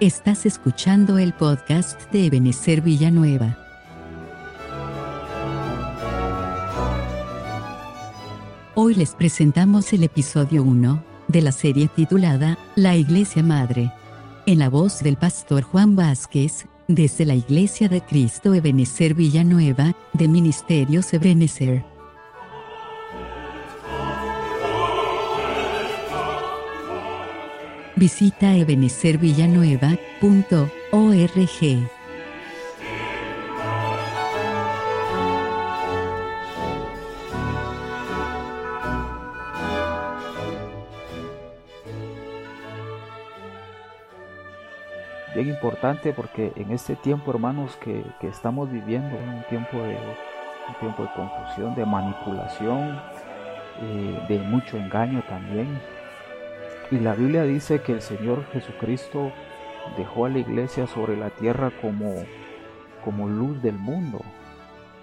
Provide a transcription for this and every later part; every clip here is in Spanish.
Estás escuchando el podcast de Ebenezer Villanueva. Hoy les presentamos el episodio 1 de la serie titulada La Iglesia Madre, en la voz del pastor Juan Vázquez, desde la Iglesia de Cristo Ebenezer Villanueva, de Ministerios Ebenezer. Visita ebenecervillanueva.org. Bien importante porque en este tiempo, hermanos, que, estamos viviendo, un tiempo de, un tiempo de confusión, de manipulación, eh, de mucho engaño también, y la Biblia dice que el Señor Jesucristo dejó a la iglesia sobre la tierra como, como luz del mundo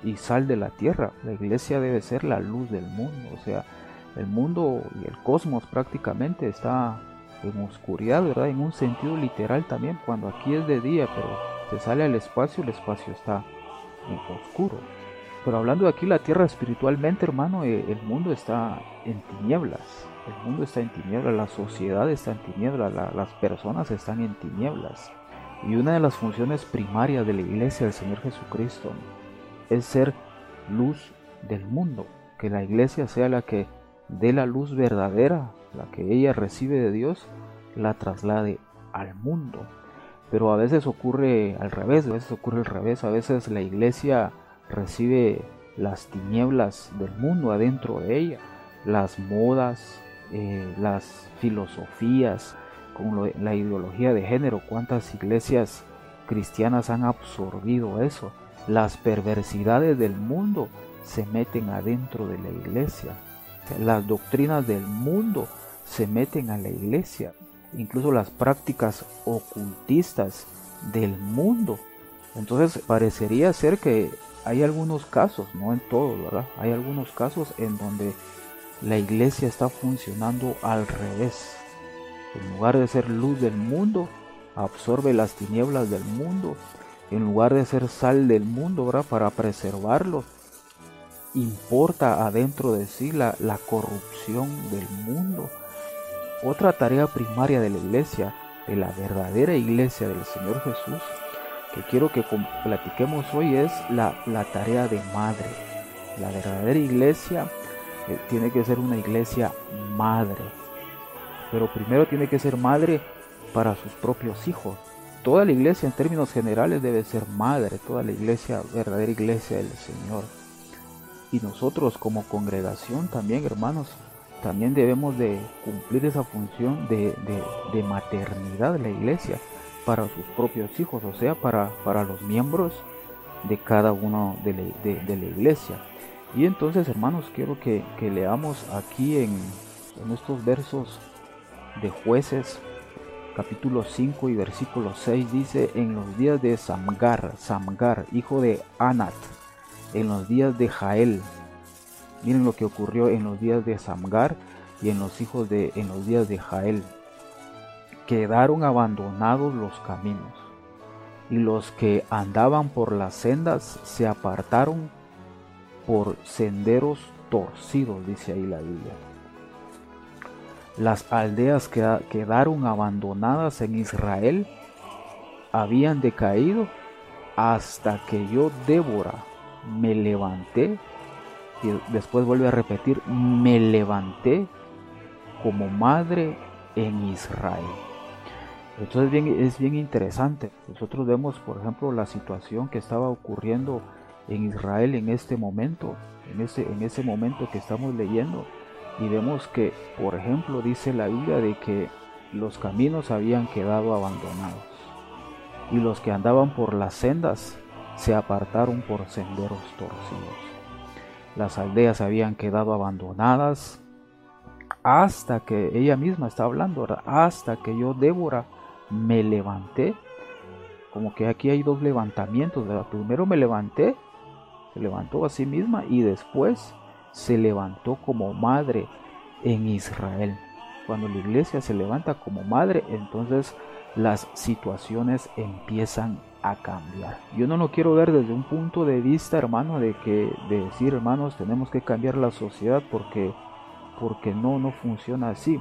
y sal de la tierra. La iglesia debe ser la luz del mundo. O sea, el mundo y el cosmos prácticamente está en oscuridad, ¿verdad? En un sentido literal también. Cuando aquí es de día, pero se sale al espacio, el espacio está en oscuro. Pero hablando de aquí la tierra espiritualmente, hermano, eh, el mundo está en tinieblas el mundo está en tinieblas, la sociedad está en tinieblas, las personas están en tinieblas. Y una de las funciones primarias de la iglesia del Señor Jesucristo es ser luz del mundo, que la iglesia sea la que dé la luz verdadera, la que ella recibe de Dios, la traslade al mundo. Pero a veces ocurre al revés, a veces ocurre al revés, a veces la iglesia recibe las tinieblas del mundo adentro de ella, las modas, eh, las filosofías, como la ideología de género, cuántas iglesias cristianas han absorbido eso. Las perversidades del mundo se meten adentro de la iglesia. Las doctrinas del mundo se meten a la iglesia. Incluso las prácticas ocultistas del mundo. Entonces parecería ser que hay algunos casos, no en todos, ¿verdad? Hay algunos casos en donde la iglesia está funcionando al revés. En lugar de ser luz del mundo, absorbe las tinieblas del mundo. En lugar de ser sal del mundo, ¿verdad? Para preservarlo, importa adentro de sí la, la corrupción del mundo. Otra tarea primaria de la iglesia, de la verdadera iglesia del Señor Jesús, que quiero que platiquemos hoy es la, la tarea de madre. La verdadera iglesia eh, tiene que ser una iglesia madre. Pero primero tiene que ser madre para sus propios hijos. Toda la iglesia en términos generales debe ser madre, toda la iglesia, verdadera iglesia del Señor. Y nosotros como congregación también, hermanos, también debemos de cumplir esa función de, maternidad de la iglesia para sus propios hijos, o sea, para, para los miembros de cada uno de la iglesia. Y entonces, hermanos, quiero que, leamos aquí en, estos versos de jueces, capítulo 5 y versículo 6, dice, en los días de Samgar, Samgar, hijo de Anat, en los días de Jael. Miren lo que ocurrió en los días de Samgar y en los hijos de en los días de Jael. Quedaron abandonados los caminos, y los que andaban por las sendas se apartaron por senderos torcidos, dice ahí la Biblia. Las aldeas que quedaron abandonadas en Israel habían decaído hasta que yo, Débora, me levanté, y después vuelve a repetir, me levanté como madre en Israel. Entonces bien, es bien interesante. Nosotros vemos, por ejemplo, la situación que estaba ocurriendo en Israel en este momento, en ese, en ese momento que estamos leyendo, y vemos que, por ejemplo, dice la Biblia de que los caminos habían quedado abandonados, y los que andaban por las sendas se apartaron por senderos torcidos. Las aldeas habían quedado abandonadas hasta que ella misma está hablando, hasta que yo, Débora, me levanté. Como que aquí hay dos levantamientos. Primero me levanté se levantó a sí misma y después se levantó como madre en Israel. Cuando la iglesia se levanta como madre, entonces las situaciones empiezan a cambiar. Yo no lo quiero ver desde un punto de vista, hermano, de que de decir, hermanos, tenemos que cambiar la sociedad porque porque no no funciona así.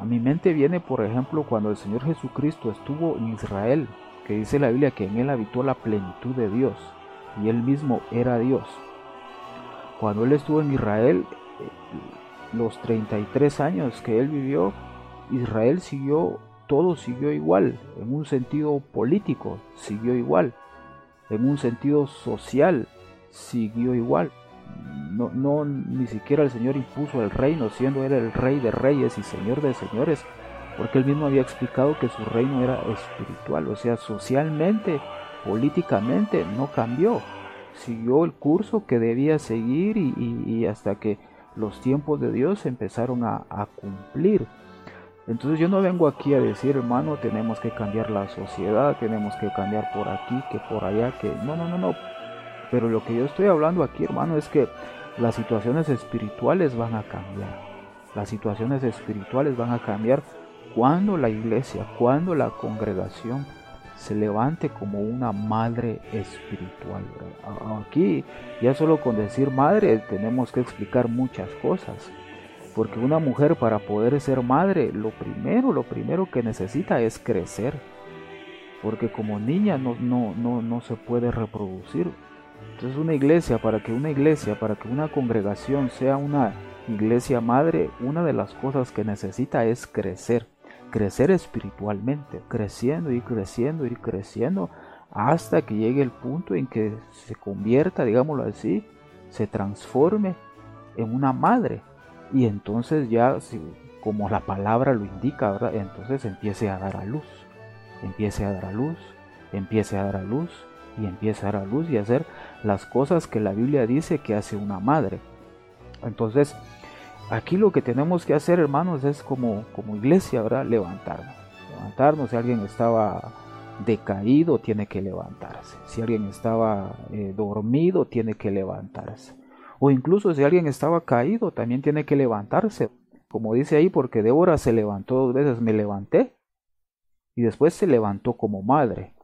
A mi mente viene, por ejemplo, cuando el Señor Jesucristo estuvo en Israel, que dice la Biblia que en él habitó la plenitud de Dios y él mismo era Dios. Cuando él estuvo en Israel, eh, los 33 años que él vivió, Israel siguió todo siguió igual, en un sentido político siguió igual, en un sentido social siguió igual. No, no, ni siquiera el Señor impuso el reino, siendo él el rey de reyes y señor de señores, porque él mismo había explicado que su reino era espiritual, o sea, socialmente, políticamente, no cambió, siguió el curso que debía seguir y, hasta que los tiempos de Dios empezaron a cumplir. Entonces yo no vengo aquí a decir, hermano, tenemos que cambiar la sociedad, tenemos que cambiar por aquí, que por allá, que no, no, no, no. Pero lo que yo estoy hablando aquí, hermano, es que las situaciones espirituales van a cambiar. Las situaciones espirituales van a cambiar cuando la iglesia, cuando la congregación se levante como una madre espiritual. Aquí, ya solo con decir madre, tenemos que explicar muchas cosas. Porque una mujer para poder ser madre, lo primero, lo primero que necesita es crecer. Porque como niña no, no, no, no se puede reproducir. Entonces una iglesia, para que una iglesia, para que una congregación sea una iglesia madre, una de las cosas que necesita es crecer. Crecer espiritualmente, creciendo y creciendo y creciendo hasta que llegue el punto en que se convierta, digámoslo así, se transforme en una madre y entonces ya, como la palabra lo indica, ¿verdad? entonces empiece a dar a luz, empiece a dar a luz, empiece a dar a luz y empiece a dar a luz y hacer las cosas que la Biblia dice que hace una madre. Entonces, aquí lo que tenemos que hacer, hermanos, es como, como iglesia, ¿verdad? Levantarnos. Levantarnos. Si alguien estaba decaído, tiene que levantarse. Si alguien estaba eh, dormido, tiene que levantarse. O incluso si alguien estaba caído, también tiene que levantarse. Como dice ahí, porque Débora se levantó dos veces, me levanté. Y después se levantó como madre.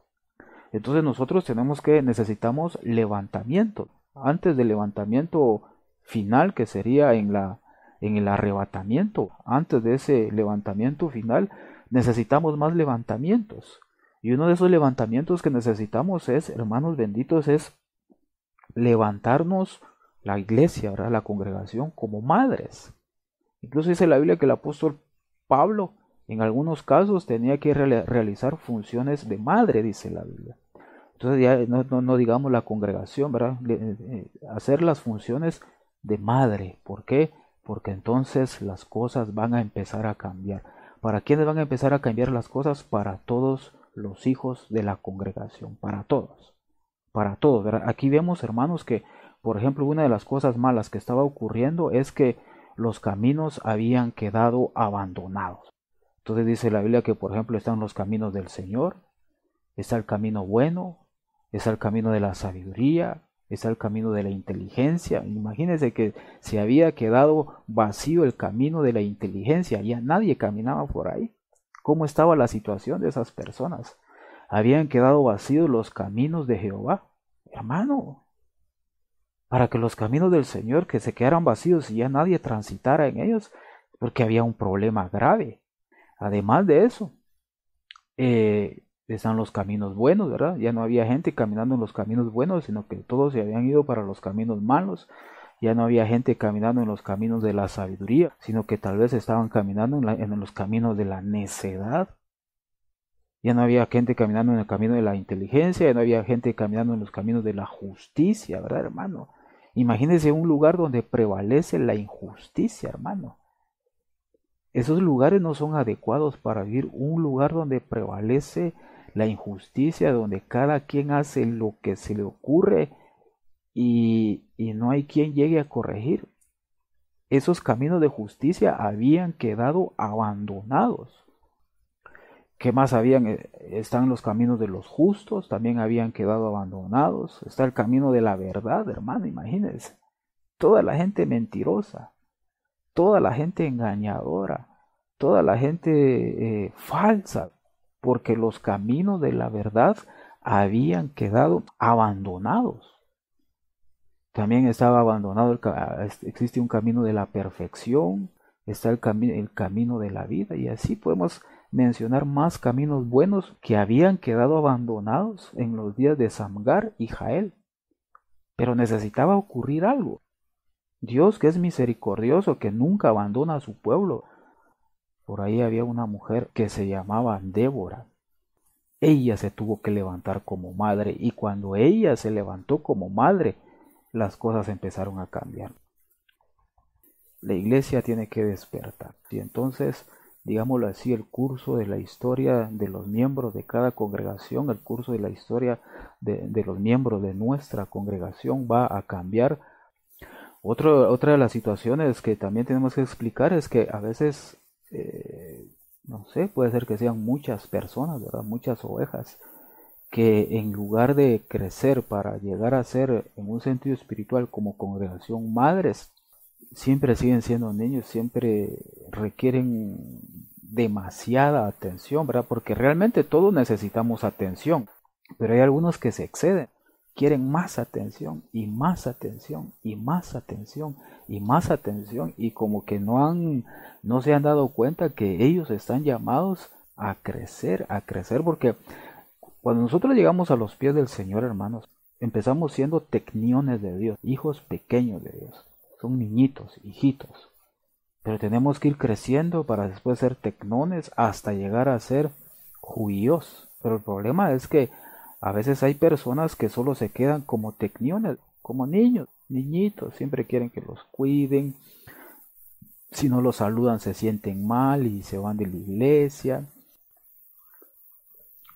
Entonces nosotros tenemos que, necesitamos levantamiento. Antes del levantamiento final, que sería en, la, en el arrebatamiento, antes de ese levantamiento final, necesitamos más levantamientos. Y uno de esos levantamientos que necesitamos es, hermanos benditos, es levantarnos la iglesia, ¿verdad? la congregación, como madres. Incluso dice la Biblia que el apóstol Pablo en algunos casos tenía que realizar funciones de madre, dice la Biblia. Entonces ya no, digamos la congregación, ¿verdad? Eh, eh, hacer las funciones de madre. ¿Por qué? Porque entonces las cosas van a empezar a cambiar. ¿Para quiénes van a empezar a cambiar las cosas? Para todos los hijos de la congregación, para todos. Para todos. Aquí vemos, hermanos, que por ejemplo, una de las cosas malas que estaba ocurriendo es que los caminos habían quedado abandonados. Entonces dice la Biblia que, por ejemplo, están los caminos del Señor, está el camino bueno, está el camino de la sabiduría, está el camino de la inteligencia. Imagínense que se había quedado vacío el camino de la inteligencia, ya nadie caminaba por ahí. ¿Cómo estaba la situación de esas personas? Habían quedado vacíos los caminos de Jehová. Hermano, para que los caminos del Señor que se quedaran vacíos y ya nadie transitara en ellos, porque había un problema grave. Además de eso, eh, están los caminos buenos, ¿verdad? Ya no había gente caminando en los caminos buenos, sino que todos se habían ido para los caminos malos. Ya no había gente caminando en los caminos de la sabiduría, sino que tal vez estaban caminando en, los caminos de la necedad. Ya no había gente caminando en el camino de la inteligencia, ya no había gente caminando en los caminos de la justicia, ¿verdad, hermano? Imagínense un lugar donde prevalece la injusticia, hermano. Esos lugares no son adecuados para vivir. Un lugar donde prevalece la injusticia, donde cada quien hace lo que se le ocurre y, y no hay quien llegue a corregir. Esos caminos de justicia habían quedado abandonados. ¿Qué más habían? Eh, están los caminos de los justos, también habían quedado abandonados. Está el camino de la verdad, hermano, imagínense. Toda la gente mentirosa, toda la gente engañadora, toda la gente eh, falsa. Porque los caminos de la verdad habían quedado abandonados. También estaba abandonado, el, existe un camino de la perfección, está el, el camino de la vida y así podemos mencionar más caminos buenos que habían quedado abandonados en los días de Samgar y Jael. Pero necesitaba ocurrir algo. Dios que es misericordioso, que nunca abandona a su pueblo. Por ahí había una mujer que se llamaba Débora. Ella se tuvo que levantar como madre y cuando ella se levantó como madre, las cosas empezaron a cambiar. La iglesia tiene que despertar. Y entonces, digámoslo así, el curso de la historia de los miembros de cada congregación, el curso de la historia de, los miembros de nuestra congregación va a cambiar. otra de las situaciones que también tenemos que explicar es que a veces eh, no sé, puede ser que sean muchas personas. Muchas ovejas que en lugar de crecer para llegar a ser en un sentido espiritual como congregación madres, siempre siguen siendo niños, siempre requieren demasiada atención, ¿verdad? Porque realmente todos necesitamos atención, pero hay algunos que se exceden quieren más atención y más atención y más atención y más atención y como que no han no se han dado cuenta que ellos están llamados a crecer, a crecer porque cuando nosotros llegamos a los pies del Señor, hermanos, empezamos siendo tecniones de Dios, hijos pequeños de Dios. Son niñitos, hijitos. Pero tenemos que ir creciendo para después ser tecnones hasta llegar a ser judíos. Pero el problema es que a veces hay personas que solo se quedan como tecniones, como niños, niñitos, siempre quieren que los cuiden. Si no los saludan se sienten mal y se van de la iglesia.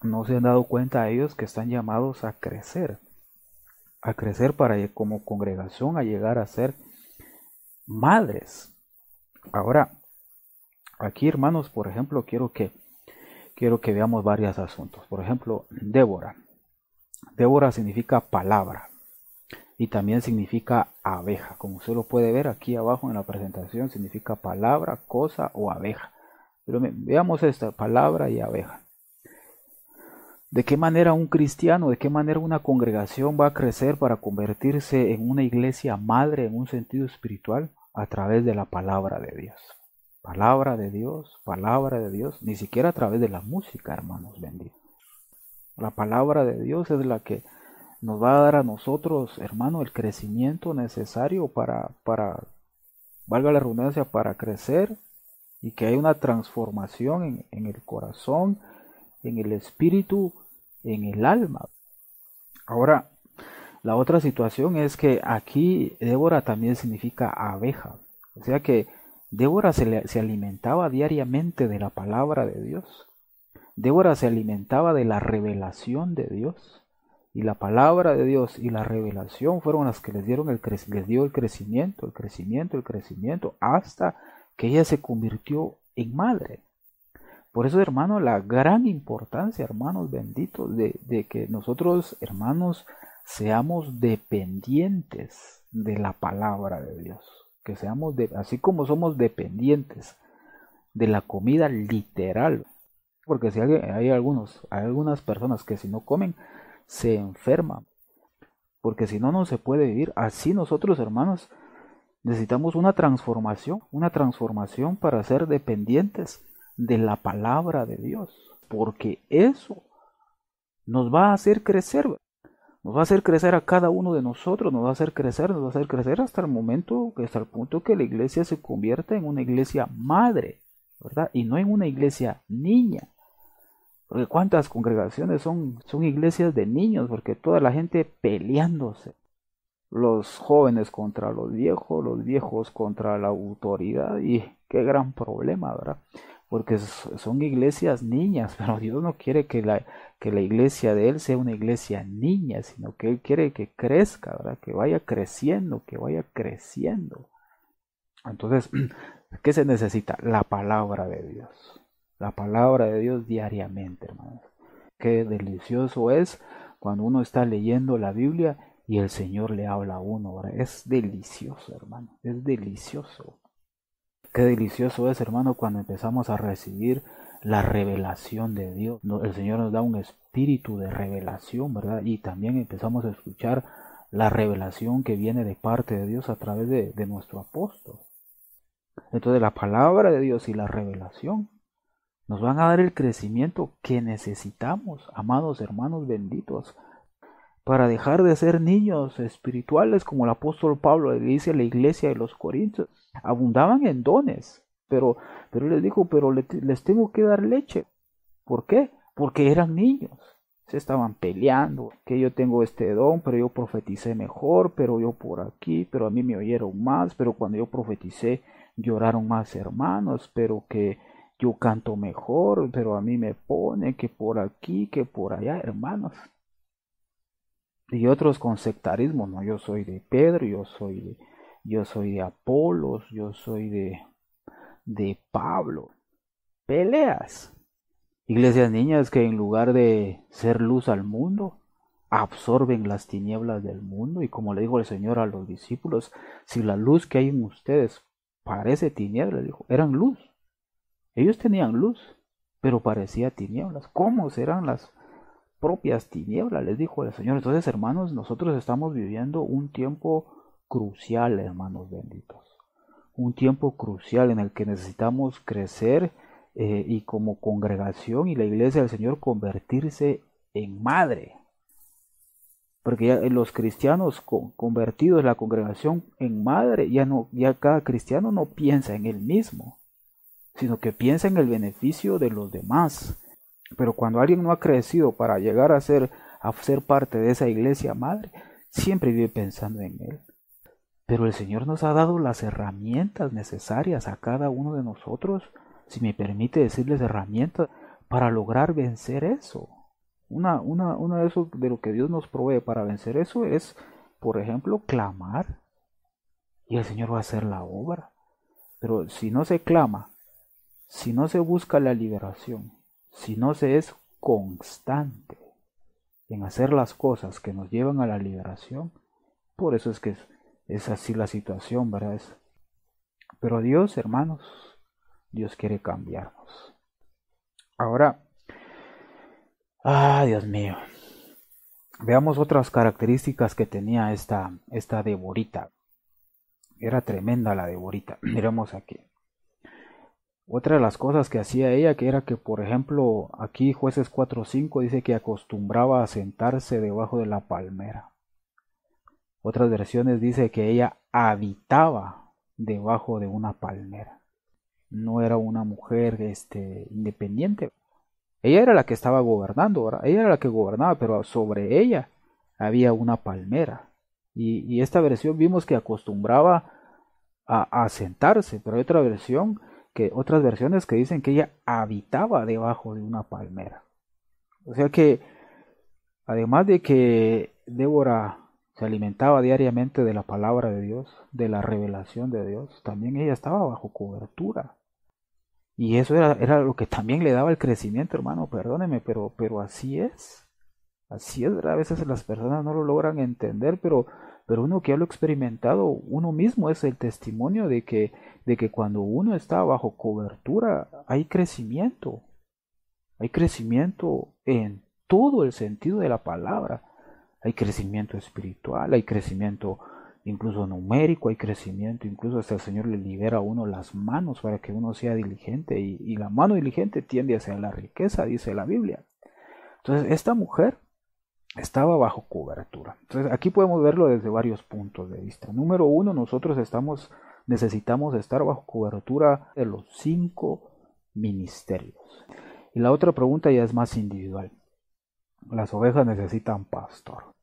No se han dado cuenta ellos que están llamados a crecer, a crecer para como congregación, a llegar a ser madres. Ahora, aquí hermanos, por ejemplo, quiero que quiero que veamos varios asuntos. Por ejemplo, Débora. Débora significa palabra y también significa abeja. Como usted lo puede ver aquí abajo en la presentación, significa palabra, cosa o abeja. Pero veamos esta, palabra y abeja. ¿De qué manera un cristiano, de qué manera una congregación va a crecer para convertirse en una iglesia madre en un sentido espiritual? A través de la palabra de Dios. Palabra de Dios, palabra de Dios, ni siquiera a través de la música, hermanos benditos. La palabra de Dios es la que nos va a dar a nosotros, hermano, el crecimiento necesario para, para, valga la redundancia, para crecer y que hay una transformación en, en el corazón, en el espíritu, en el alma. Ahora, la otra situación es que aquí Débora también significa abeja. O sea que Débora se, se alimentaba diariamente de la palabra de Dios. Débora se alimentaba de la revelación de Dios. Y la palabra de Dios y la revelación fueron las que les dieron el les dio el crecimiento, el crecimiento, el crecimiento, hasta que ella se convirtió en madre. Por eso, hermano, la gran importancia, hermanos benditos, de, de que nosotros, hermanos, seamos dependientes de la palabra de Dios. Que seamos, de, así como somos dependientes de la comida literal, porque si hay, algunos, hay algunas personas que si no comen, se enferman. Porque si no, no se puede vivir. Así nosotros, hermanos, necesitamos una transformación, una transformación para ser dependientes de la palabra de Dios. Porque eso nos va a hacer crecer. Nos va a hacer crecer a cada uno de nosotros, nos va a hacer crecer, nos va a hacer crecer hasta el momento, hasta el punto que la iglesia se convierta en una iglesia madre, ¿verdad? Y no en una iglesia niña. Porque cuántas congregaciones son, son iglesias de niños, porque toda la gente peleándose. Los jóvenes contra los viejos, los viejos contra la autoridad, y qué gran problema, ¿verdad? Porque son iglesias niñas, pero Dios no quiere que la, que la iglesia de Él sea una iglesia niña, sino que Él quiere que crezca, ¿verdad? Que vaya creciendo, que vaya creciendo. Entonces, ¿qué se necesita? La palabra de Dios la palabra de Dios diariamente, hermanos. Qué delicioso es cuando uno está leyendo la Biblia y el Señor le habla a uno. Es delicioso, hermano. Es delicioso. Qué delicioso es, hermano, cuando empezamos a recibir la revelación de Dios. El Señor nos da un espíritu de revelación, ¿verdad? Y también empezamos a escuchar la revelación que viene de parte de Dios a través de, de nuestro apóstol. Entonces la palabra de Dios y la revelación nos van a dar el crecimiento que necesitamos, amados hermanos benditos, para dejar de ser niños espirituales como el apóstol Pablo le dice a la iglesia de los Corintios. Abundaban en dones, pero, pero les dijo, pero les tengo que dar leche. ¿Por qué? Porque eran niños. Se estaban peleando, que yo tengo este don, pero yo profeticé mejor, pero yo por aquí, pero a mí me oyeron más, pero cuando yo profeticé lloraron más hermanos, pero que yo canto mejor, pero a mí me pone que por aquí, que por allá, hermanos y otros con sectarismo, no, yo soy de Pedro, yo soy de, yo soy de Apolos, yo soy de, de Pablo. Peleas. Iglesias niñas que en lugar de ser luz al mundo, absorben las tinieblas del mundo y como le dijo el Señor a los discípulos, si la luz que hay en ustedes parece tiniebla, dijo, eran luz. Ellos tenían luz, pero parecía tinieblas. ¿Cómo serán las propias tinieblas, les dijo el Señor. Entonces, hermanos, nosotros estamos viviendo un tiempo crucial, hermanos benditos. Un tiempo crucial en el que necesitamos crecer eh, y como congregación y la iglesia del Señor convertirse en madre. Porque ya los cristianos convertidos, la congregación en madre, ya no, ya cada cristiano no piensa en él mismo, sino que piensa en el beneficio de los demás pero cuando alguien no ha crecido para llegar a ser, a ser parte de esa iglesia madre, siempre vive pensando en él. Pero el Señor nos ha dado las herramientas necesarias a cada uno de nosotros, si me permite decirles herramientas, para lograr vencer eso. Una, una, una de eso de lo que Dios nos provee para vencer eso es, por ejemplo, clamar. Y el Señor va a hacer la obra. Pero si no se clama, si no se busca la liberación, si no se es constante en hacer las cosas que nos llevan a la liberación, por eso es que es, así la situación, ¿verdad? pero Dios, hermanos, Dios quiere cambiarnos. Ahora, ah, Dios mío, veamos otras características que tenía esta, esta Deborita. Era tremenda la Deborita. Miremos aquí. Otra de las cosas que hacía ella, que era que, por ejemplo, aquí jueces 4.5 dice que acostumbraba a sentarse debajo de la palmera. Otras versiones dice que ella habitaba debajo de una palmera. No era una mujer este, independiente. Ella era la que estaba gobernando, ella era la que gobernaba, pero sobre ella había una palmera. Y, esta versión vimos que acostumbraba a, a sentarse, pero hay otra versión que otras versiones que dicen que ella habitaba debajo de una palmera. O sea que, además de que Débora se alimentaba diariamente de la palabra de Dios, de la revelación de Dios, también ella estaba bajo cobertura. Y eso era, era lo que también le daba el crecimiento, hermano, perdóneme, pero, pero así es. Así es, a veces las personas no lo logran entender, pero pero uno que ya lo experimentado, uno mismo es el testimonio de que, de que cuando uno está bajo cobertura hay crecimiento. Hay crecimiento en todo el sentido de la palabra. Hay crecimiento espiritual, hay crecimiento incluso numérico, hay crecimiento, incluso hasta el Señor le libera a uno las manos para que uno sea diligente y, y la mano diligente tiende hacia la riqueza, dice la Biblia. Entonces, esta mujer estaba bajo cobertura. Entonces aquí podemos verlo desde varios puntos de vista. Número uno, nosotros estamos, necesitamos estar bajo cobertura de los cinco ministerios. Y la otra pregunta ya es más individual. Las ovejas necesitan pastor,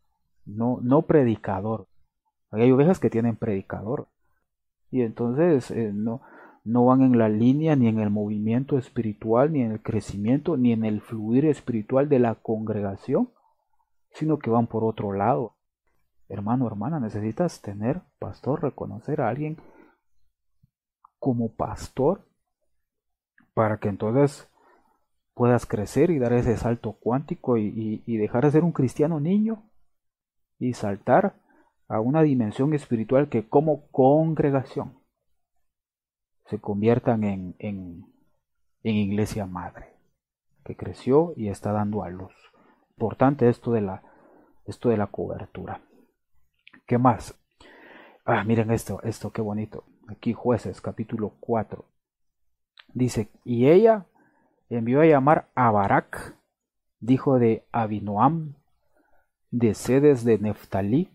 no, no predicador. Hay ovejas que tienen predicador. Y entonces eh, no, no van en la línea ni en el movimiento espiritual, ni en el crecimiento, ni en el fluir espiritual de la congregación sino que van por otro lado. Hermano, hermana, necesitas tener pastor, reconocer a alguien como pastor para que entonces puedas crecer y dar ese salto cuántico y, dejar de ser un cristiano niño y saltar a una dimensión espiritual que como congregación se conviertan en, en, en iglesia madre, que creció y está dando a luz. Importante esto de la, esto de la cobertura. ¿Qué más? Ah, miren esto, esto, qué bonito. Aquí jueces, capítulo 4. Dice, y ella envió a llamar a Barak, dijo de Abinoam, de sedes de Neftalí,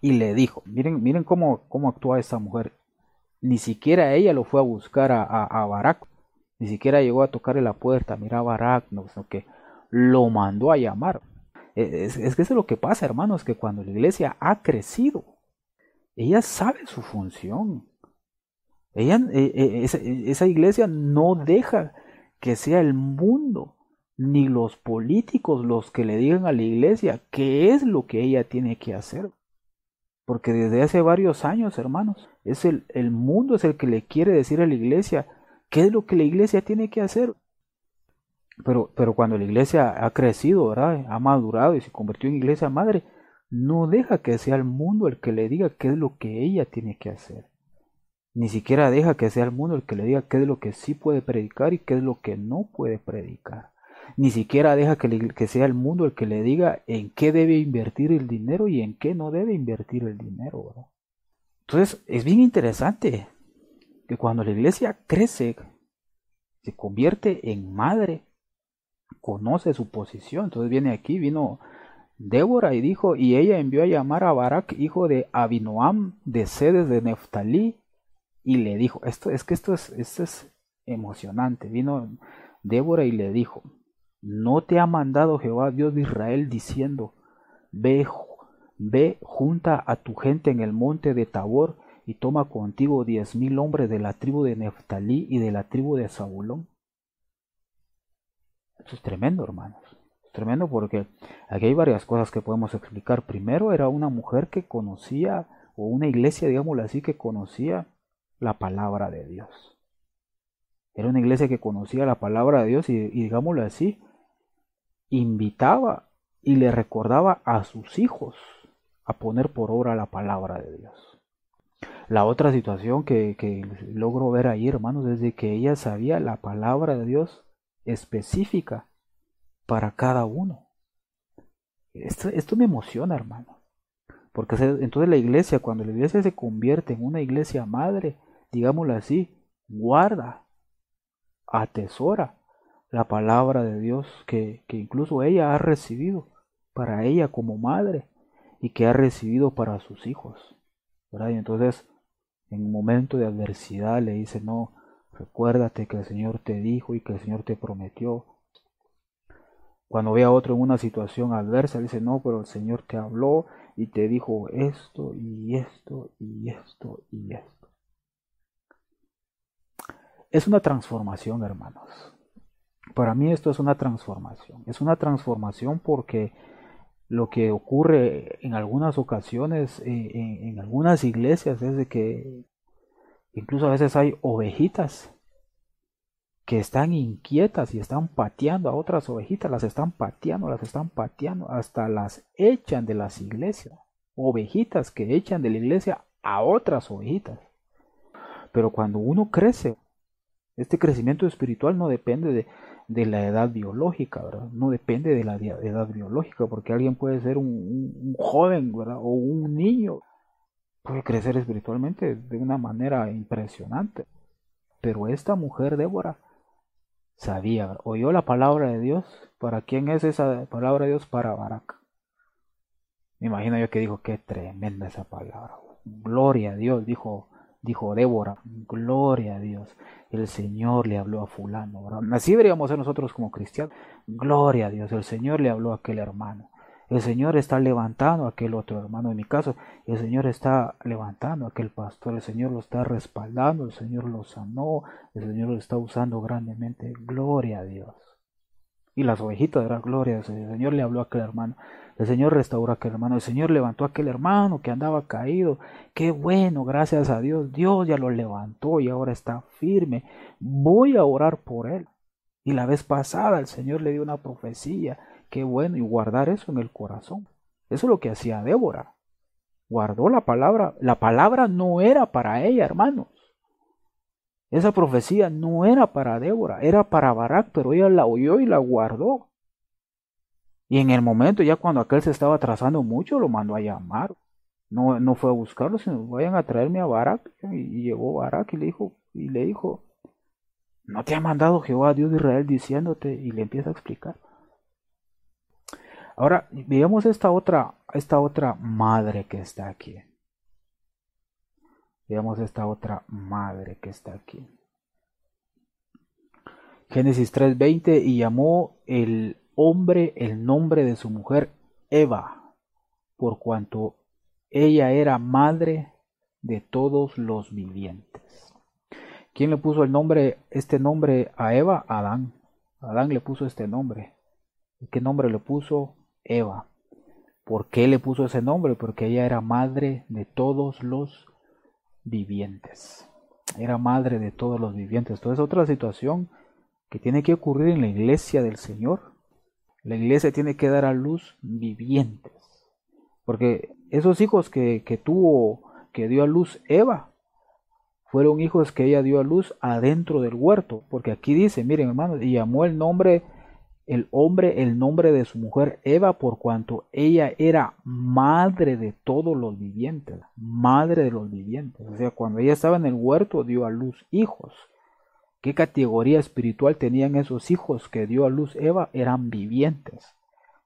y le dijo, miren, miren cómo, cómo actúa esta mujer. Ni siquiera ella lo fue a buscar a, a, Barak, ni siquiera llegó a tocarle la puerta, mira a Barak, no, sino que lo mandó a llamar. E, es, que eso es lo que pasa, hermanos, que cuando la iglesia ha crecido, ella sabe su función. Ella, e, e, esa, esa iglesia no deja que sea el mundo ni los políticos los que le digan a la iglesia qué es lo que ella tiene que hacer. Porque desde hace varios años, hermanos, es el, el mundo es el que le quiere decir a la iglesia qué es lo que la iglesia tiene que hacer. Pero, pero cuando la iglesia ha crecido, ¿verdad? ha madurado y se convirtió en iglesia madre, no deja que sea el mundo el que le diga qué es lo que ella tiene que hacer. Ni siquiera deja que sea el mundo el que le diga qué es lo que sí puede predicar y qué es lo que no puede predicar ni siquiera deja que, sea el mundo el que le diga en qué debe invertir el dinero y en qué no debe invertir el dinero. Entonces es bien interesante que cuando la iglesia crece, se convierte en madre, conoce su posición. Entonces viene aquí, vino Débora y dijo, y ella envió a llamar a Barak, hijo de Abinoam, de sedes de Neftalí, y le dijo, esto es que esto es, esto es emocionante. Vino Débora y le dijo, ¿No te ha mandado Jehová Dios de Israel diciendo, ve, ve, junta a tu gente en el monte de Tabor y toma contigo diez mil hombres de la tribu de Neftalí y de la tribu de Zabulón? Eso es tremendo, hermanos. Tremendo porque aquí hay varias cosas que podemos explicar. Primero, era una mujer que conocía, o una iglesia, digámoslo así, que conocía la palabra de Dios. Era una iglesia que conocía la palabra de Dios y, digámoslo así, invitaba y le recordaba a sus hijos a poner por obra la palabra de Dios. La otra situación que, logro ver ahí, hermanos, es que ella sabía la palabra de Dios específica para cada uno. Esto, me emociona, hermano. Porque entonces la iglesia, cuando la iglesia se convierte en una iglesia madre, digámoslo así, guarda, atesora la palabra de Dios que, incluso ella ha recibido para ella como madre y que ha recibido para sus hijos. Y entonces, en un momento de adversidad, le dice, no, recuérdate que el Señor te dijo y que el Señor te prometió. Cuando ve a otro en una situación adversa, dice, no, pero el Señor te habló y te dijo esto y esto y esto y esto. Es una transformación, hermanos. Para mí esto es una transformación. Es una transformación porque lo que ocurre en algunas ocasiones, eh, en, algunas iglesias, es de que incluso a veces hay ovejitas que están inquietas y están pateando a otras ovejitas, las están pateando, las están pateando, hasta las echan de las iglesias. Ovejitas que echan de la iglesia a otras ovejitas. Pero cuando uno crece, este crecimiento espiritual no depende de, la edad biológica, ¿verdad? No depende de la edad biológica, porque alguien puede ser un, joven, ¿verdad? O un niño, puede crecer espiritualmente de una manera impresionante. Pero esta mujer, Débora, sabía, oyó la palabra de Dios. ¿Para quién es esa palabra de Dios? Para Barak. Me imagino yo que dijo, qué tremenda esa palabra. Gloria a Dios, dijo dijo Débora, gloria a Dios, el Señor le habló a fulano. Así deberíamos ser nosotros como cristianos. Gloria a Dios, el Señor le habló a aquel hermano. El Señor está levantando a aquel otro hermano. En mi caso, el Señor está levantando a aquel pastor. El Señor lo está respaldando. El Señor lo sanó. El Señor lo está usando grandemente. Gloria a Dios. Y las ovejitas, la Gloria. El Señor le habló a aquel hermano. El Señor restauró a aquel hermano. El Señor levantó a aquel hermano que andaba caído. Qué bueno, gracias a Dios. Dios ya lo levantó y ahora está firme. Voy a orar por él. Y la vez pasada el Señor le dio una profecía. Qué bueno. Y guardar eso en el corazón. Eso es lo que hacía Débora. Guardó la palabra. La palabra no era para ella, hermanos. Esa profecía no era para Débora, era para Barak, pero ella la oyó y la guardó. Y en el momento, ya cuando aquel se estaba atrasando mucho, lo mandó a llamar. No, no fue a buscarlo, sino vayan a traerme a Barak. Y, llegó Barak y le dijo, y le dijo, ¿no te ha mandado Jehová Dios de Israel diciéndote? Y le empieza a explicar. Ahora, veamos esta otra, esta otra madre que está aquí. Veamos esta otra madre que está aquí. Génesis 3:20 y llamó el hombre el nombre de su mujer Eva, por cuanto ella era madre de todos los vivientes. ¿Quién le puso el nombre, este nombre a Eva? Adán. Adán le puso este nombre. ¿Y qué nombre le puso? Eva. ¿Por qué le puso ese nombre? Porque ella era madre de todos los vivientes. Era madre de todos los vivientes. Entonces, otra situación que tiene que ocurrir en la iglesia del Señor. La iglesia tiene que dar a luz vivientes. Porque esos hijos que, que tuvo, que dio a luz Eva, fueron hijos que ella dio a luz adentro del huerto. Porque aquí dice, miren hermanos, y llamó el nombre el hombre el nombre de su mujer Eva por cuanto ella era madre de todos los vivientes, madre de los vivientes. O sea, cuando ella estaba en el huerto dio a luz hijos. ¿Qué categoría espiritual tenían esos hijos que dio a luz Eva? Eran vivientes.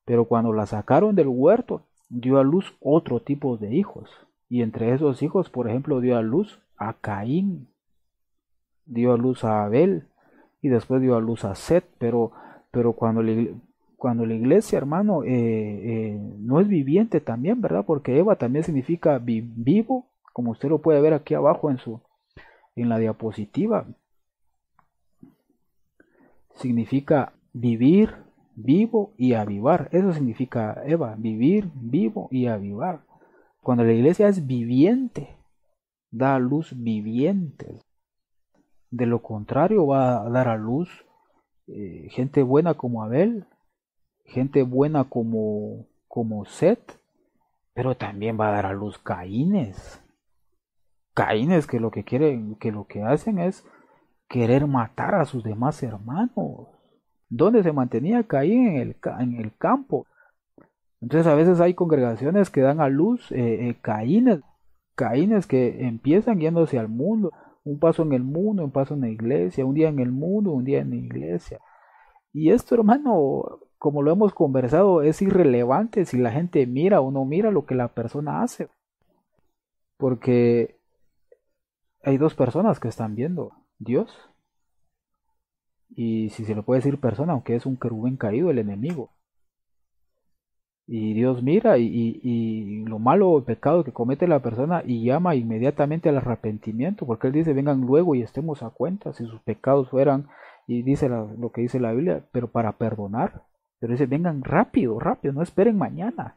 Pero cuando la sacaron del huerto, dio a luz otro tipo de hijos. Y entre esos hijos, por ejemplo, dio a luz a Caín, dio a luz a Abel y después dio a luz a Set, pero pero cuando, cuando la iglesia, hermano, eh, eh, no es viviente también, ¿verdad? Porque Eva también significa vivo, como usted lo puede ver aquí abajo en, su, en la diapositiva. Significa vivir, vivo y avivar. Eso significa Eva, vivir, vivo y avivar. Cuando la iglesia es viviente, da luz vivientes. De lo contrario, va a dar a luz eh, gente buena como Abel, gente buena como, como Set, pero también va a dar a luz Caínes. Caínes que lo que quieren, que lo que hacen es querer matar a sus demás hermanos. ¿Dónde se mantenía Caín? En el, en el campo. Entonces a veces hay congregaciones que dan a luz eh, eh, Caínes, Caínes que empiezan yéndose al mundo un paso en el mundo, un paso en la iglesia, un día en el mundo, un día en la iglesia. Y esto, hermano, como lo hemos conversado, es irrelevante si la gente mira o no mira lo que la persona hace. Porque hay dos personas que están viendo, Dios. Y si se le puede decir persona, aunque es un querubín caído, el enemigo. Y Dios mira y, lo malo o pecado que comete la persona y llama inmediatamente al arrepentimiento, porque Él dice, vengan luego y estemos a cuenta si sus pecados fueran, y dice lo que dice la Biblia, pero para perdonar. Pero dice, vengan rápido, rápido, no esperen mañana.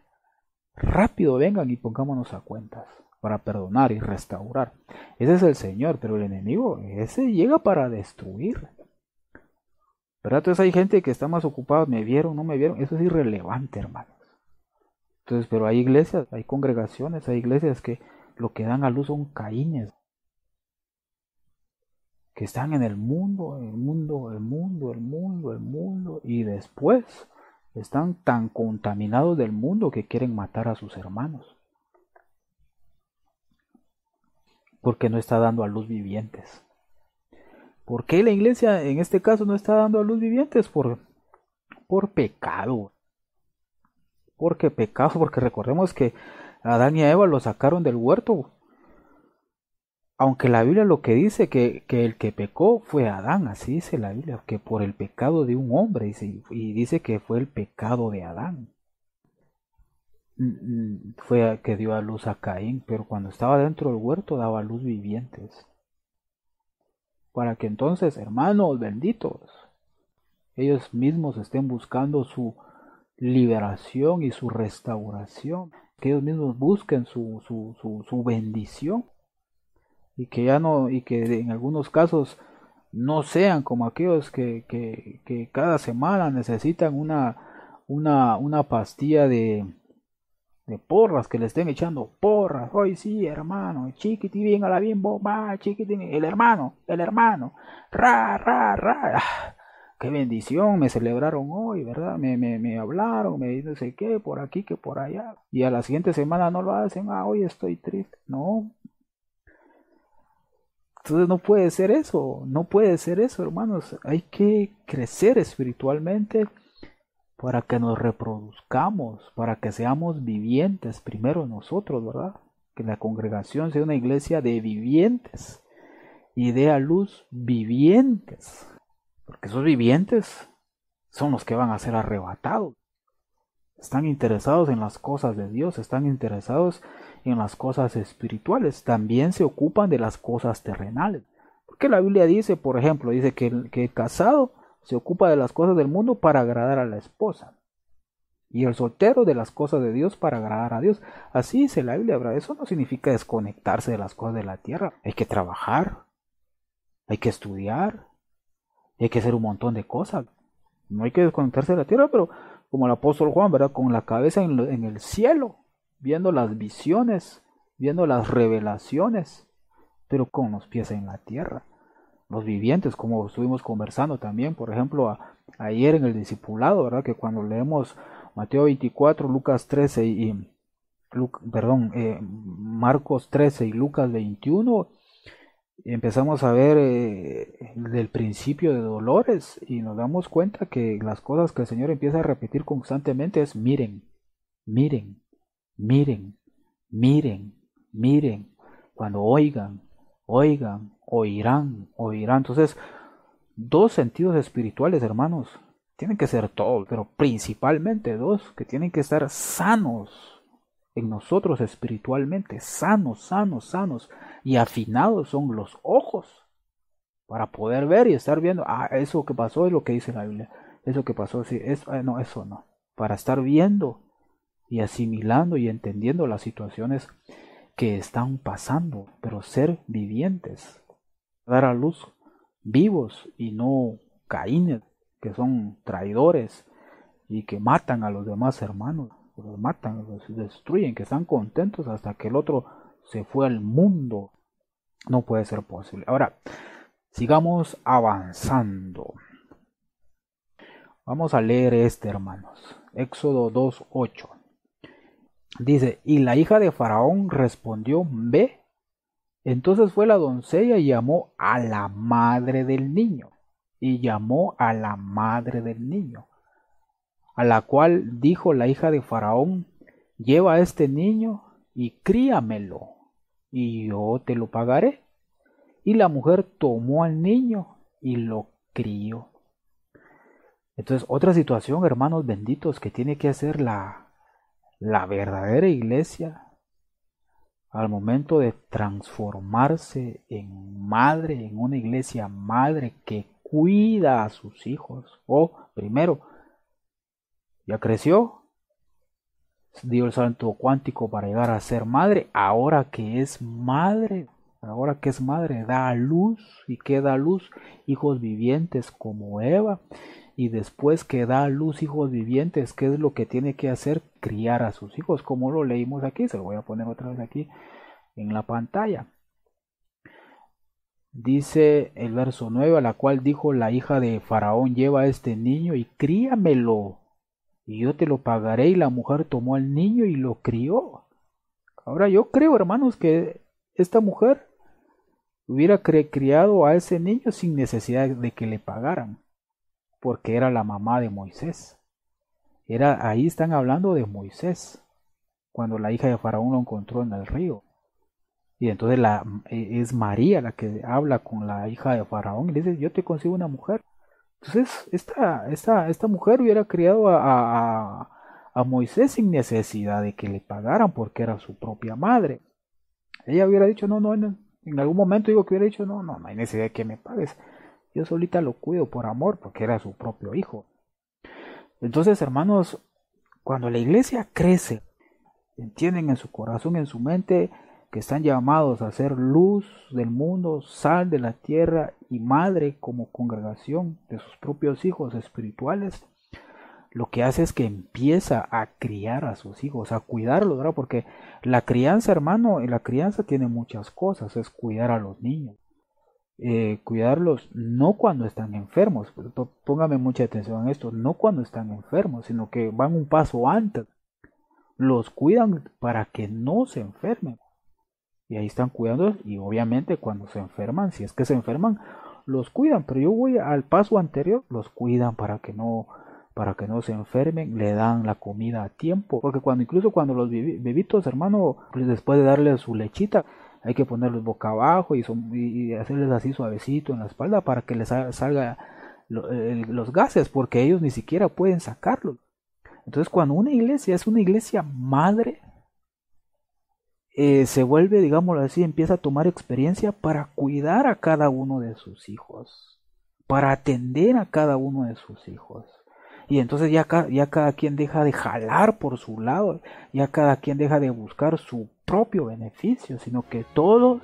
Rápido vengan y pongámonos a cuentas para perdonar y restaurar. Ese es el Señor, pero el enemigo, ese llega para destruir. ¿Verdad? Entonces hay gente que está más ocupada, me vieron, no me vieron, eso es irrelevante, hermano. Entonces, pero hay iglesias, hay congregaciones, hay iglesias que lo que dan a luz son caínes, que están en el mundo, el mundo, el mundo, el mundo, el mundo, y después están tan contaminados del mundo que quieren matar a sus hermanos. Porque no está dando a luz vivientes. ¿Por qué la iglesia en este caso no está dando a luz vivientes? Por, por pecado porque pecado, porque recordemos que Adán y Eva lo sacaron del huerto. Aunque la Biblia lo que dice que, que el que pecó fue Adán, así dice la Biblia, que por el pecado de un hombre, dice, y dice que fue el pecado de Adán. Mm, mm, fue que dio a luz a Caín, pero cuando estaba dentro del huerto daba luz vivientes. Para que entonces, hermanos benditos, ellos mismos estén buscando su, liberación y su restauración, que ellos mismos busquen su, su, su, bendición y que ya no, y que en algunos casos no sean como aquellos que, que, que cada semana necesitan una, una, una pastilla de, de porras que le estén echando porras. Hoy sí, hermano, chiquitín, bien a la bien bomba, chiquitín, el hermano, el hermano, ra, ra, ra. Qué bendición, me celebraron hoy, ¿verdad? Me, me, me hablaron, me dicen, sé qué, por aquí que por allá. Y a la siguiente semana no lo hacen, ah, hoy estoy triste. No. Entonces no puede ser eso, no puede ser eso, hermanos. Hay que crecer espiritualmente para que nos reproduzcamos, para que seamos vivientes primero nosotros, ¿verdad? Que la congregación sea una iglesia de vivientes y dé a luz vivientes, porque esos vivientes son los que van a ser arrebatados. Están interesados en las cosas de Dios, están interesados en las cosas espirituales, también se ocupan de las cosas terrenales. Porque la Biblia dice, por ejemplo, dice que el, que casado se ocupa de las cosas del mundo para agradar a la esposa. Y el soltero de las cosas de Dios para agradar a Dios. Así dice la Biblia, Eso no significa desconectarse de las cosas de la tierra. Hay que trabajar, hay que estudiar, hay que hacer un montón de cosas. No hay que desconectarse de la tierra, pero como el apóstol Juan, ¿verdad? Con la cabeza en, el cielo, viendo las visiones, viendo las revelaciones, pero con los pies en la tierra los vivientes, como estuvimos conversando también, por ejemplo, ayer en el discipulado, ¿verdad? Que cuando leemos Mateo 24, Lucas 13 y, perdón, eh, Marcos 13 y Lucas 21, empezamos a ver eh, del principio de dolores y nos damos cuenta que las cosas que el Señor empieza a repetir constantemente es miren, miren, miren, miren, miren, cuando oigan, oigan, oirán, oirán. Entonces, dos sentidos espirituales, hermanos, tienen que ser todos, pero principalmente dos que tienen que estar sanos en nosotros espiritualmente, sanos, sanos, sanos y afinados son los ojos para poder ver y estar viendo, ah, eso que pasó es lo que dice la Biblia, eso que pasó, sí, eso, eh, no, eso no, para estar viendo y asimilando y entendiendo las situaciones que están pasando, pero ser vivientes, dar a luz vivos y no caínes, que son traidores y que matan a los demás hermanos, los matan, los destruyen, que están contentos hasta que el otro se fue al mundo. No puede ser posible. Ahora, sigamos avanzando. Vamos a leer este, hermanos. Éxodo 2.8. Dice, y la hija de Faraón respondió, ve. Entonces fue la doncella y llamó a la madre del niño, y llamó a la madre del niño, a la cual dijo la hija de Faraón, lleva a este niño y críamelo, y yo te lo pagaré. Y la mujer tomó al niño y lo crió. Entonces, otra situación, hermanos benditos, que tiene que hacer la, la verdadera iglesia, al momento de transformarse en madre, en una iglesia madre que cuida a sus hijos, o primero, creció, dio el salto cuántico para llegar a ser madre, ahora que es madre, ahora que es madre, da luz y queda a luz hijos vivientes como Eva, y después que da luz hijos vivientes, ¿qué es lo que tiene que hacer? Criar a sus hijos, como lo leímos aquí, se lo voy a poner otra vez aquí en la pantalla. Dice el verso 9, a la cual dijo la hija de Faraón, lleva a este niño y críamelo, y yo te lo pagaré. Y la mujer tomó al niño y lo crió. Ahora yo creo, hermanos, que esta mujer hubiera criado a ese niño sin necesidad de que le pagaran porque era la mamá de Moisés. Era, ahí están hablando de Moisés, cuando la hija de Faraón lo encontró en el río. Y entonces la, e, es María la que habla con la hija de Faraón y le dice, yo te consigo una mujer. Entonces esta, esta, esta mujer hubiera criado a, a, Moisés sin necesidad de que le pagaran porque era su propia madre. Ella hubiera dicho, no, no, en algún momento digo que hubiera dicho, no, no, no hay necesidad de que me pagues. Yo solita lo cuido por amor, porque era su propio hijo. Entonces, hermanos, cuando la iglesia crece, entienden en su corazón, en su mente, que están llamados a ser luz del mundo, sal de la tierra y madre como congregación de sus propios hijos espirituales, lo que hace es que empieza a criar a sus hijos, a cuidarlos, ¿verdad? Porque la crianza, hermano, la crianza tiene muchas cosas, es cuidar a los niños. Eh, cuidarlos no cuando están enfermos, póngame mucha atención en esto, no cuando están enfermos, sino que van un paso antes. Los cuidan para que no se enfermen. Y ahí están cuidando y obviamente cuando se enferman, si es que se enferman, los cuidan, pero yo voy al paso anterior, los cuidan para que no para que no se enfermen, le dan la comida a tiempo, porque cuando incluso cuando los bebitos, hermano, pues después de darles su lechita, hay que ponerlos boca abajo y, y hacerles así suavecito en la espalda para que les salga los gases, porque ellos ni siquiera pueden sacarlos. Entonces, cuando una iglesia es una iglesia madre, eh, se vuelve, digámoslo así, empieza a tomar experiencia para cuidar a cada uno de sus hijos, para atender a cada uno de sus hijos. Y entonces ya, ya cada quien deja de jalar por su lado, ya cada quien deja de buscar su propio beneficio, sino que todos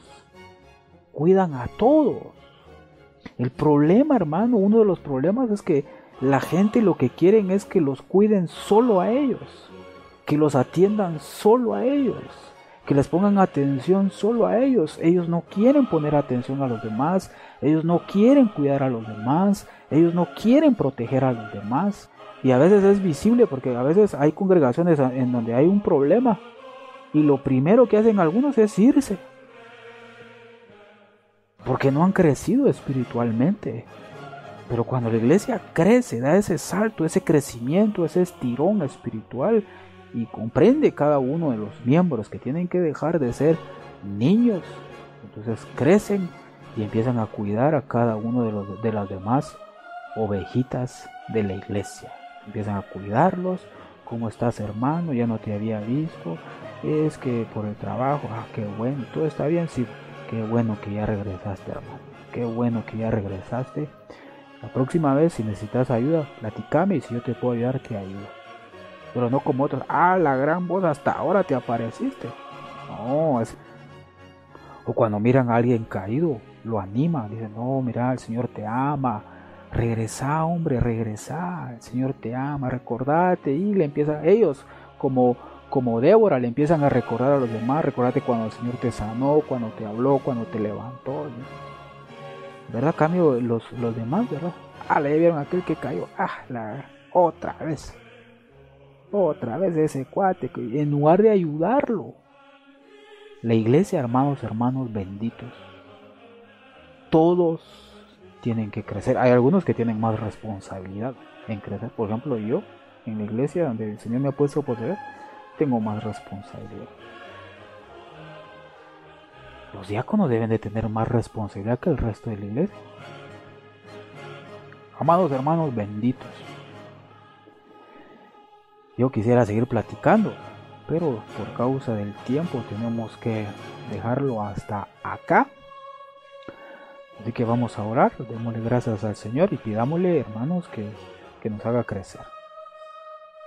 cuidan a todos. El problema, hermano, uno de los problemas es que la gente lo que quieren es que los cuiden solo a ellos, que los atiendan solo a ellos que les pongan atención solo a ellos. Ellos no quieren poner atención a los demás, ellos no quieren cuidar a los demás, ellos no quieren proteger a los demás. Y a veces es visible porque a veces hay congregaciones en donde hay un problema y lo primero que hacen algunos es irse. Porque no han crecido espiritualmente. Pero cuando la iglesia crece, da ese salto, ese crecimiento, ese estirón espiritual, y comprende cada uno de los miembros que tienen que dejar de ser niños. Entonces crecen y empiezan a cuidar a cada uno de, los, de las demás ovejitas de la iglesia. Empiezan a cuidarlos. ¿Cómo estás hermano? Ya no te había visto. Es que por el trabajo, ah, qué bueno, todo está bien, sí, qué bueno que ya regresaste hermano. Qué bueno que ya regresaste. La próxima vez si necesitas ayuda, platicame y si yo te puedo ayudar, te ayudo pero no como otros. Ah, la gran voz, hasta ahora te apareciste. No, es. O cuando miran a alguien caído, lo animan, dicen, no, mira, el Señor te ama. Regresa, hombre, regresa. El Señor te ama, recordate. Y le empiezan, ellos, como, como Débora, le empiezan a recordar a los demás. Recordate cuando el Señor te sanó, cuando te habló, cuando te levantó. ¿Verdad? Cambio los, los demás, ¿verdad? Ah, le vieron aquel que cayó. Ah, la otra vez otra vez ese cuate, que en lugar de ayudarlo. La iglesia, hermanos, hermanos benditos, todos tienen que crecer. Hay algunos que tienen más responsabilidad en crecer. Por ejemplo, yo, en la iglesia donde el Señor me ha puesto poder, tengo más responsabilidad. Los diáconos deben de tener más responsabilidad que el resto de la iglesia. Amados hermanos benditos, yo quisiera seguir platicando, pero por causa del tiempo tenemos que dejarlo hasta acá. Así que vamos a orar, démosle gracias al Señor y pidámosle, hermanos, que, que nos haga crecer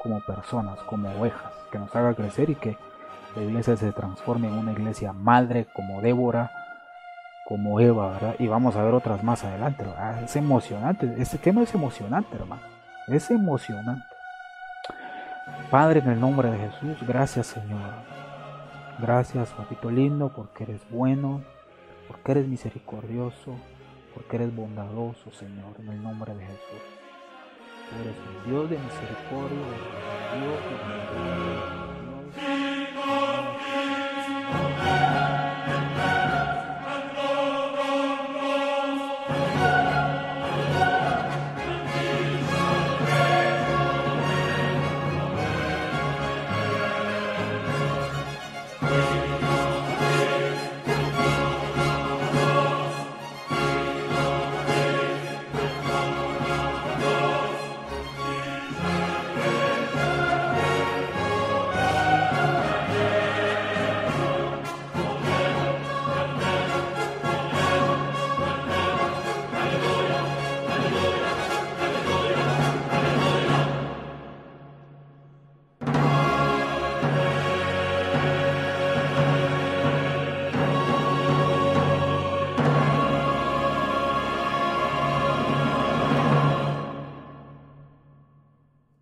como personas, como ovejas, que nos haga crecer y que la iglesia se transforme en una iglesia madre como Débora, como Eva, ¿verdad? Y vamos a ver otras más adelante. Es emocionante, este tema es emocionante, hermano. Es emocionante. Padre, en el nombre de Jesús, gracias Señor. Gracias, papito lindo, porque eres bueno, porque eres misericordioso, porque eres bondadoso, Señor, en el nombre de Jesús. Tú eres un Dios de misericordia, Dios de misericordia.